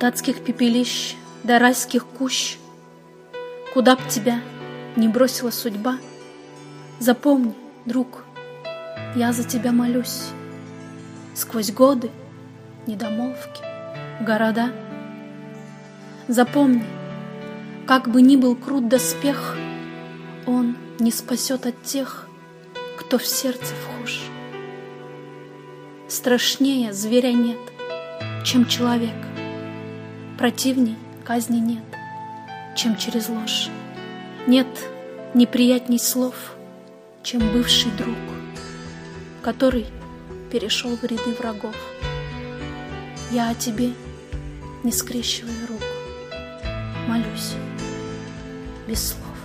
От пепелищ до райских кущ, Куда б тебя не бросила судьба, Запомни, друг, я за тебя молюсь. Сквозь годы, недомолвки, города. Запомни, как бы ни был крут доспех, Он не спасет от тех, кто в сердце вхож. Страшнее зверя нет, чем человек, Противней казни нет, чем через ложь. Нет неприятней слов, чем бывший друг, Который перешел в ряды врагов. Я о тебе, не скрещивая рук, молюсь без слов.